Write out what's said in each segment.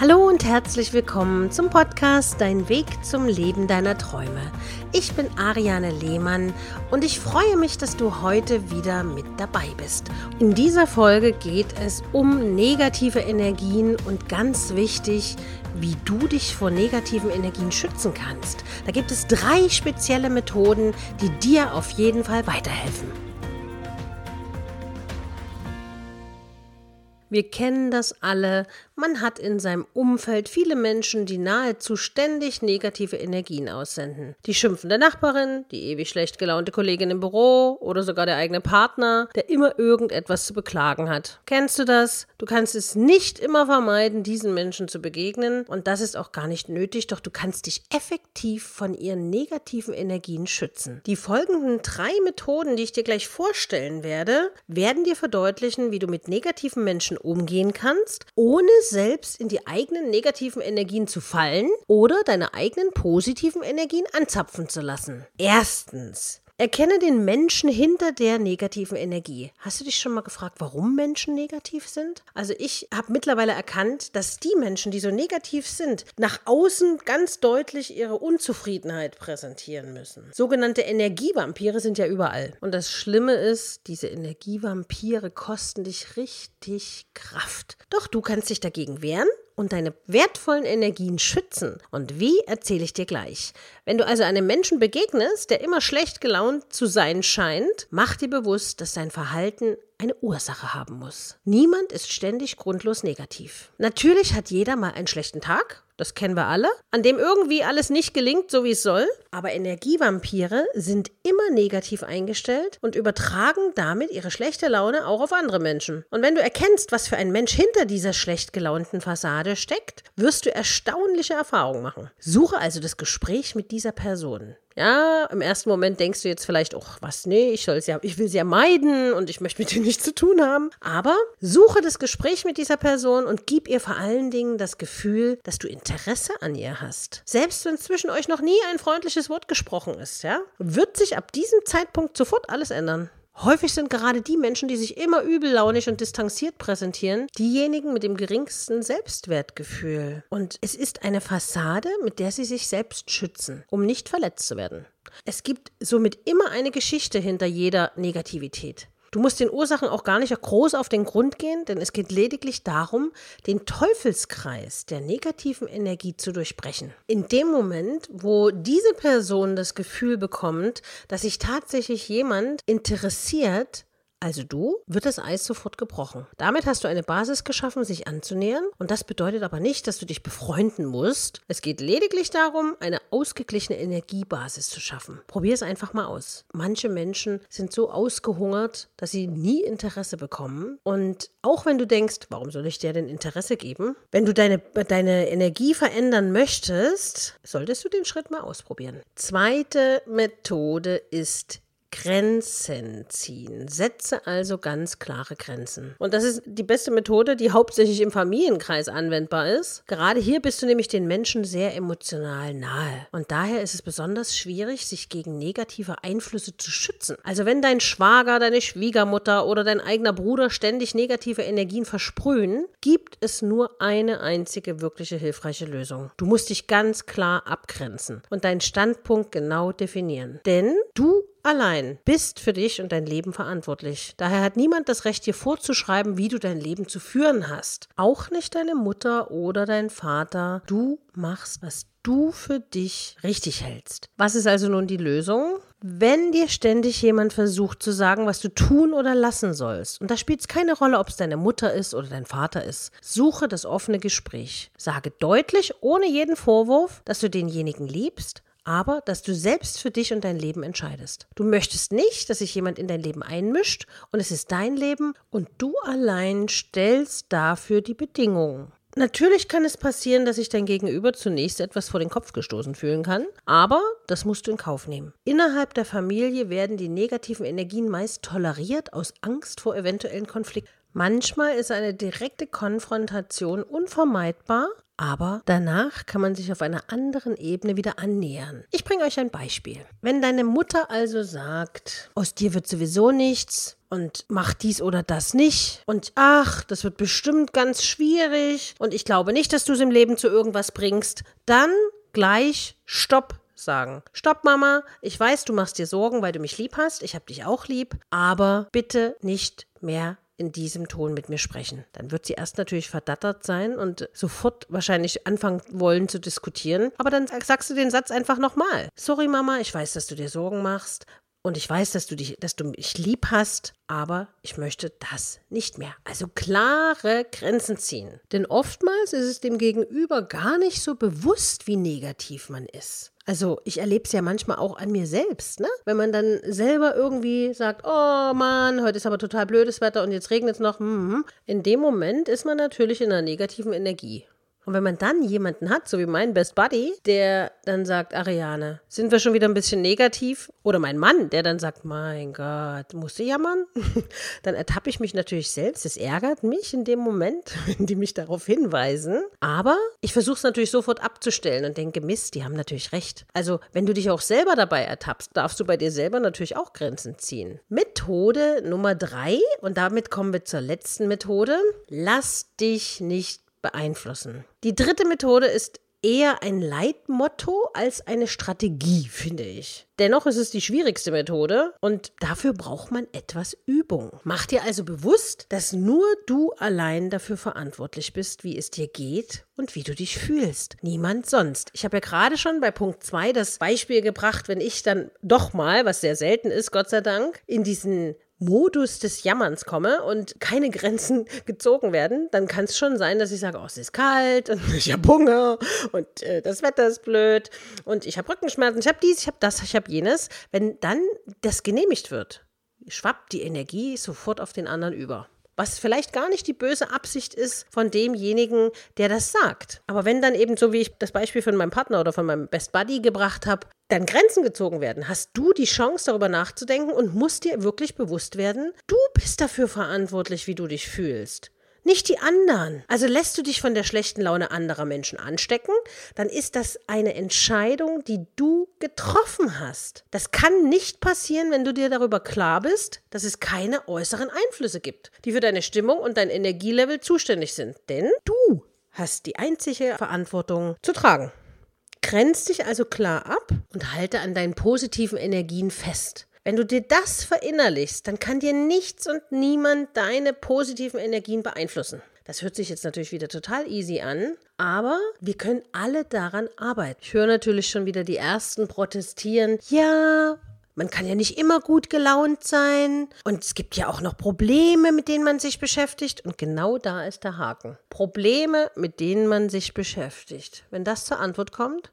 Hallo und herzlich willkommen zum Podcast Dein Weg zum Leben deiner Träume. Ich bin Ariane Lehmann und ich freue mich, dass du heute wieder mit dabei bist. In dieser Folge geht es um negative Energien und ganz wichtig, wie du dich vor negativen Energien schützen kannst. Da gibt es drei spezielle Methoden, die dir auf jeden Fall weiterhelfen. Wir kennen das alle. Man hat in seinem Umfeld viele Menschen, die nahezu ständig negative Energien aussenden. Die schimpfende Nachbarin, die ewig schlecht gelaunte Kollegin im Büro oder sogar der eigene Partner, der immer irgendetwas zu beklagen hat. Kennst du das? Du kannst es nicht immer vermeiden, diesen Menschen zu begegnen und das ist auch gar nicht nötig, doch du kannst dich effektiv von ihren negativen Energien schützen. Die folgenden drei Methoden, die ich dir gleich vorstellen werde, werden dir verdeutlichen, wie du mit negativen Menschen umgehen kannst, ohne selbst in die eigenen negativen Energien zu fallen oder deine eigenen positiven Energien anzapfen zu lassen. Erstens, Erkenne den Menschen hinter der negativen Energie. Hast du dich schon mal gefragt, warum Menschen negativ sind? Also ich habe mittlerweile erkannt, dass die Menschen, die so negativ sind, nach außen ganz deutlich ihre Unzufriedenheit präsentieren müssen. Sogenannte Energievampire sind ja überall. Und das Schlimme ist, diese Energievampire kosten dich richtig Kraft. Doch du kannst dich dagegen wehren und deine wertvollen Energien schützen. Und wie, erzähle ich dir gleich. Wenn du also einem Menschen begegnest, der immer schlecht gelaunt zu sein scheint, mach dir bewusst, dass dein Verhalten eine Ursache haben muss. Niemand ist ständig grundlos negativ. Natürlich hat jeder mal einen schlechten Tag, das kennen wir alle, an dem irgendwie alles nicht gelingt, so wie es soll. Aber Energievampire sind immer negativ eingestellt und übertragen damit ihre schlechte Laune auch auf andere Menschen. Und wenn du erkennst, was für ein Mensch hinter dieser schlecht gelaunten Fassade steckt, wirst du erstaunliche Erfahrungen machen. Suche also das Gespräch mit dieser Person. Ja, im ersten Moment denkst du jetzt vielleicht, ach, was, nee, ich, soll's ja, ich will sie ja meiden und ich möchte mit ihr nichts zu tun haben. Aber suche das Gespräch mit dieser Person und gib ihr vor allen Dingen das Gefühl, dass du Interesse an ihr hast. Selbst wenn zwischen euch noch nie ein freundliches Wort gesprochen ist, ja, wird sich ab diesem Zeitpunkt sofort alles ändern. Häufig sind gerade die Menschen, die sich immer übellaunig und distanziert präsentieren, diejenigen mit dem geringsten Selbstwertgefühl. Und es ist eine Fassade, mit der sie sich selbst schützen, um nicht verletzt zu werden. Es gibt somit immer eine Geschichte hinter jeder Negativität. Du musst den Ursachen auch gar nicht groß auf den Grund gehen, denn es geht lediglich darum, den Teufelskreis der negativen Energie zu durchbrechen. In dem Moment, wo diese Person das Gefühl bekommt, dass sich tatsächlich jemand interessiert, also du, wird das Eis sofort gebrochen. Damit hast du eine Basis geschaffen, sich anzunähern. Und das bedeutet aber nicht, dass du dich befreunden musst. Es geht lediglich darum, eine ausgeglichene Energiebasis zu schaffen. Probier es einfach mal aus. Manche Menschen sind so ausgehungert, dass sie nie Interesse bekommen. Und auch wenn du denkst, warum soll ich dir denn Interesse geben? Wenn du deine, deine Energie verändern möchtest, solltest du den Schritt mal ausprobieren. Zweite Methode ist Grenzen ziehen. Setze also ganz klare Grenzen. Und das ist die beste Methode, die hauptsächlich im Familienkreis anwendbar ist. Gerade hier bist du nämlich den Menschen sehr emotional nahe. Und daher ist es besonders schwierig, sich gegen negative Einflüsse zu schützen. Also wenn dein Schwager, deine Schwiegermutter oder dein eigener Bruder ständig negative Energien versprühen, gibt es nur eine einzige wirkliche hilfreiche Lösung. Du musst dich ganz klar abgrenzen und deinen Standpunkt genau definieren. Denn du allein bist für dich und dein Leben verantwortlich. Daher hat niemand das Recht, dir vorzuschreiben, wie du dein Leben zu führen hast. Auch nicht deine Mutter oder dein Vater. Du machst, was du für dich richtig hältst. Was ist also nun die Lösung? Wenn dir ständig jemand versucht zu sagen, was du tun oder lassen sollst, und da spielt es keine Rolle, ob es deine Mutter ist oder dein Vater ist, suche das offene Gespräch. Sage deutlich, ohne jeden Vorwurf, dass du denjenigen liebst aber dass du selbst für dich und dein Leben entscheidest. Du möchtest nicht, dass sich jemand in dein Leben einmischt und es ist dein Leben und du allein stellst dafür die Bedingungen. Natürlich kann es passieren, dass sich dein Gegenüber zunächst etwas vor den Kopf gestoßen fühlen kann, aber das musst du in Kauf nehmen. Innerhalb der Familie werden die negativen Energien meist toleriert aus Angst vor eventuellen Konflikten. Manchmal ist eine direkte Konfrontation unvermeidbar, aber danach kann man sich auf einer anderen Ebene wieder annähern. Ich bringe euch ein Beispiel. Wenn deine Mutter also sagt, aus dir wird sowieso nichts, und mach dies oder das nicht. Und ach, das wird bestimmt ganz schwierig. Und ich glaube nicht, dass du es im Leben zu irgendwas bringst. Dann gleich Stopp sagen. Stopp, Mama. Ich weiß, du machst dir Sorgen, weil du mich lieb hast. Ich hab dich auch lieb. Aber bitte nicht mehr in diesem Ton mit mir sprechen. Dann wird sie erst natürlich verdattert sein und sofort wahrscheinlich anfangen wollen zu diskutieren. Aber dann sagst du den Satz einfach nochmal. Sorry, Mama, ich weiß, dass du dir Sorgen machst. Und ich weiß, dass du dich, dass du mich lieb hast, aber ich möchte das nicht mehr. Also klare Grenzen ziehen. Denn oftmals ist es dem Gegenüber gar nicht so bewusst, wie negativ man ist. Also ich erlebe es ja manchmal auch an mir selbst, ne? Wenn man dann selber irgendwie sagt, oh Mann, heute ist aber total blödes Wetter und jetzt regnet es noch. Mm In dem Moment ist man natürlich in einer negativen Energie. Und wenn man dann jemanden hat, so wie mein Best Buddy, der dann sagt, Ariane, sind wir schon wieder ein bisschen negativ? Oder mein Mann, der dann sagt, mein Gott, musst du jammern? dann ertappe ich mich natürlich selbst. Es ärgert mich in dem Moment, wenn die mich darauf hinweisen. Aber ich versuche es natürlich sofort abzustellen und denke, Mist, die haben natürlich recht. Also, wenn du dich auch selber dabei ertappst, darfst du bei dir selber natürlich auch Grenzen ziehen. Methode Nummer drei, und damit kommen wir zur letzten Methode. Lass dich nicht beeinflussen. Die dritte Methode ist eher ein Leitmotto als eine Strategie, finde ich. Dennoch ist es die schwierigste Methode und dafür braucht man etwas Übung. Mach dir also bewusst, dass nur du allein dafür verantwortlich bist, wie es dir geht und wie du dich fühlst. Niemand sonst. Ich habe ja gerade schon bei Punkt 2 das Beispiel gebracht, wenn ich dann doch mal, was sehr selten ist, Gott sei Dank, in diesen Modus des Jammerns komme und keine Grenzen gezogen werden, dann kann es schon sein, dass ich sage, oh, es ist kalt und ich habe Hunger und äh, das Wetter ist blöd und ich habe Rückenschmerzen, ich habe dies, ich habe das, ich habe jenes. Wenn dann das genehmigt wird, schwappt die Energie sofort auf den anderen über was vielleicht gar nicht die böse Absicht ist von demjenigen, der das sagt. Aber wenn dann eben so wie ich das Beispiel von meinem Partner oder von meinem Best Buddy gebracht habe, dann Grenzen gezogen werden, hast du die Chance darüber nachzudenken und musst dir wirklich bewusst werden, du bist dafür verantwortlich, wie du dich fühlst nicht die anderen. Also lässt du dich von der schlechten Laune anderer Menschen anstecken, dann ist das eine Entscheidung, die du getroffen hast. Das kann nicht passieren, wenn du dir darüber klar bist, dass es keine äußeren Einflüsse gibt, die für deine Stimmung und dein Energielevel zuständig sind. Denn du hast die einzige Verantwortung zu tragen. Grenz dich also klar ab und halte an deinen positiven Energien fest. Wenn du dir das verinnerlichst, dann kann dir nichts und niemand deine positiven Energien beeinflussen. Das hört sich jetzt natürlich wieder total easy an, aber wir können alle daran arbeiten. Ich höre natürlich schon wieder die ersten protestieren. Ja, man kann ja nicht immer gut gelaunt sein. Und es gibt ja auch noch Probleme, mit denen man sich beschäftigt. Und genau da ist der Haken. Probleme, mit denen man sich beschäftigt. Wenn das zur Antwort kommt,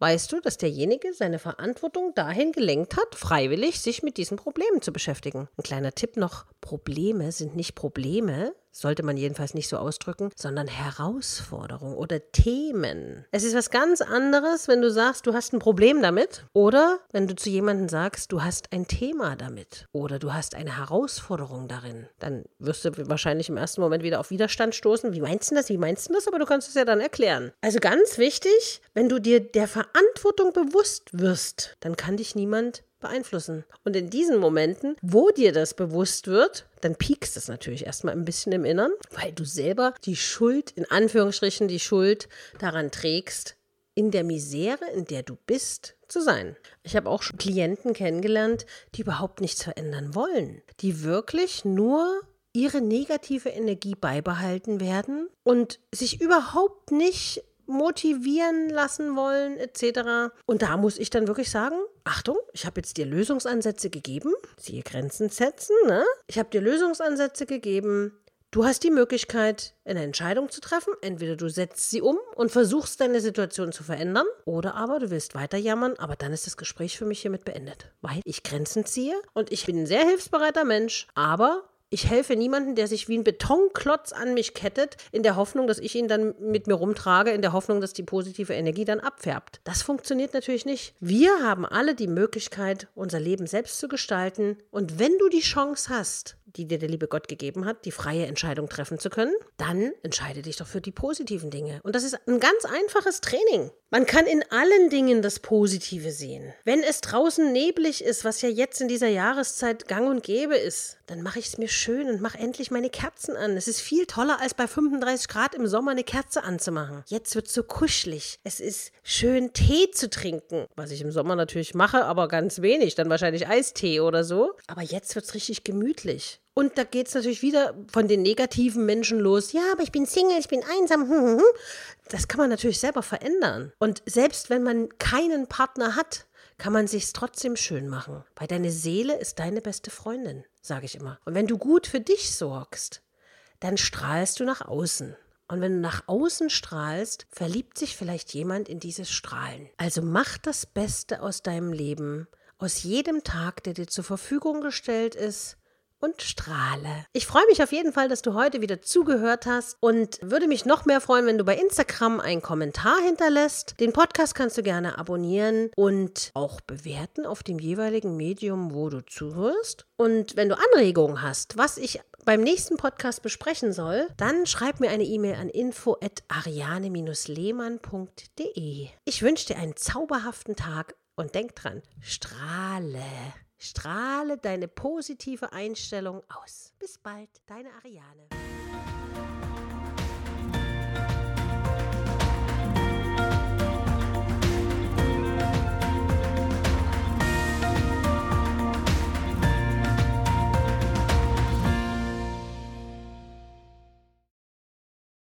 weißt du, dass derjenige seine Verantwortung dahin gelenkt hat, freiwillig sich mit diesen Problemen zu beschäftigen. Ein kleiner Tipp noch, Probleme sind nicht Probleme, sollte man jedenfalls nicht so ausdrücken, sondern Herausforderungen oder Themen. Es ist was ganz anderes, wenn du sagst, du hast ein Problem damit oder wenn du zu jemandem sagst, du hast ein Thema damit oder du hast eine Herausforderung darin. Dann wirst du wahrscheinlich im ersten Moment wieder auf Widerstand stoßen. Wie meinst du das? Wie meinst du das? Aber du kannst es ja dann erklären. Also ganz wichtig, wenn du dir der Verantwortung bewusst wirst, dann kann dich niemand beeinflussen. Und in diesen Momenten, wo dir das bewusst wird, dann piekst es natürlich erstmal ein bisschen im Innern, weil du selber die Schuld, in Anführungsstrichen die Schuld daran trägst, in der Misere, in der du bist, zu sein. Ich habe auch schon Klienten kennengelernt, die überhaupt nichts verändern wollen, die wirklich nur ihre negative Energie beibehalten werden und sich überhaupt nicht motivieren lassen wollen, etc. Und da muss ich dann wirklich sagen, Achtung, ich habe jetzt dir Lösungsansätze gegeben, siehe Grenzen setzen, ne? Ich habe dir Lösungsansätze gegeben. Du hast die Möglichkeit, eine Entscheidung zu treffen. Entweder du setzt sie um und versuchst deine Situation zu verändern, oder aber du willst weiter jammern, aber dann ist das Gespräch für mich hiermit beendet. Weil ich Grenzen ziehe und ich bin ein sehr hilfsbereiter Mensch, aber ich helfe niemandem, der sich wie ein Betonklotz an mich kettet, in der Hoffnung, dass ich ihn dann mit mir rumtrage, in der Hoffnung, dass die positive Energie dann abfärbt. Das funktioniert natürlich nicht. Wir haben alle die Möglichkeit, unser Leben selbst zu gestalten. Und wenn du die Chance hast, die dir der liebe Gott gegeben hat, die freie Entscheidung treffen zu können, dann entscheide dich doch für die positiven Dinge. Und das ist ein ganz einfaches Training. Man kann in allen Dingen das Positive sehen. Wenn es draußen neblig ist, was ja jetzt in dieser Jahreszeit gang und gäbe ist, dann mache ich es mir schön und mache endlich meine Kerzen an. Es ist viel toller, als bei 35 Grad im Sommer eine Kerze anzumachen. Jetzt wird es so kuschelig. Es ist schön, Tee zu trinken. Was ich im Sommer natürlich mache, aber ganz wenig. Dann wahrscheinlich Eistee oder so. Aber jetzt wird es richtig gemütlich. Und da geht es natürlich wieder von den negativen Menschen los. Ja, aber ich bin Single, ich bin einsam. Hm, hm, hm. Das kann man natürlich selber verändern. Und selbst wenn man keinen Partner hat, kann man sich's trotzdem schön machen. Weil deine Seele ist deine beste Freundin, sage ich immer. Und wenn du gut für dich sorgst, dann strahlst du nach außen. Und wenn du nach außen strahlst, verliebt sich vielleicht jemand in dieses Strahlen. Also mach das Beste aus deinem Leben, aus jedem Tag, der dir zur Verfügung gestellt ist und strahle. Ich freue mich auf jeden Fall, dass du heute wieder zugehört hast und würde mich noch mehr freuen, wenn du bei Instagram einen Kommentar hinterlässt. Den Podcast kannst du gerne abonnieren und auch bewerten auf dem jeweiligen Medium, wo du zuhörst. Und wenn du Anregungen hast, was ich beim nächsten Podcast besprechen soll, dann schreib mir eine E-Mail an info@ariane-lehmann.de. Ich wünsche dir einen zauberhaften Tag und denk dran, strahle. Strahle deine positive Einstellung aus. Bis bald, deine Ariane.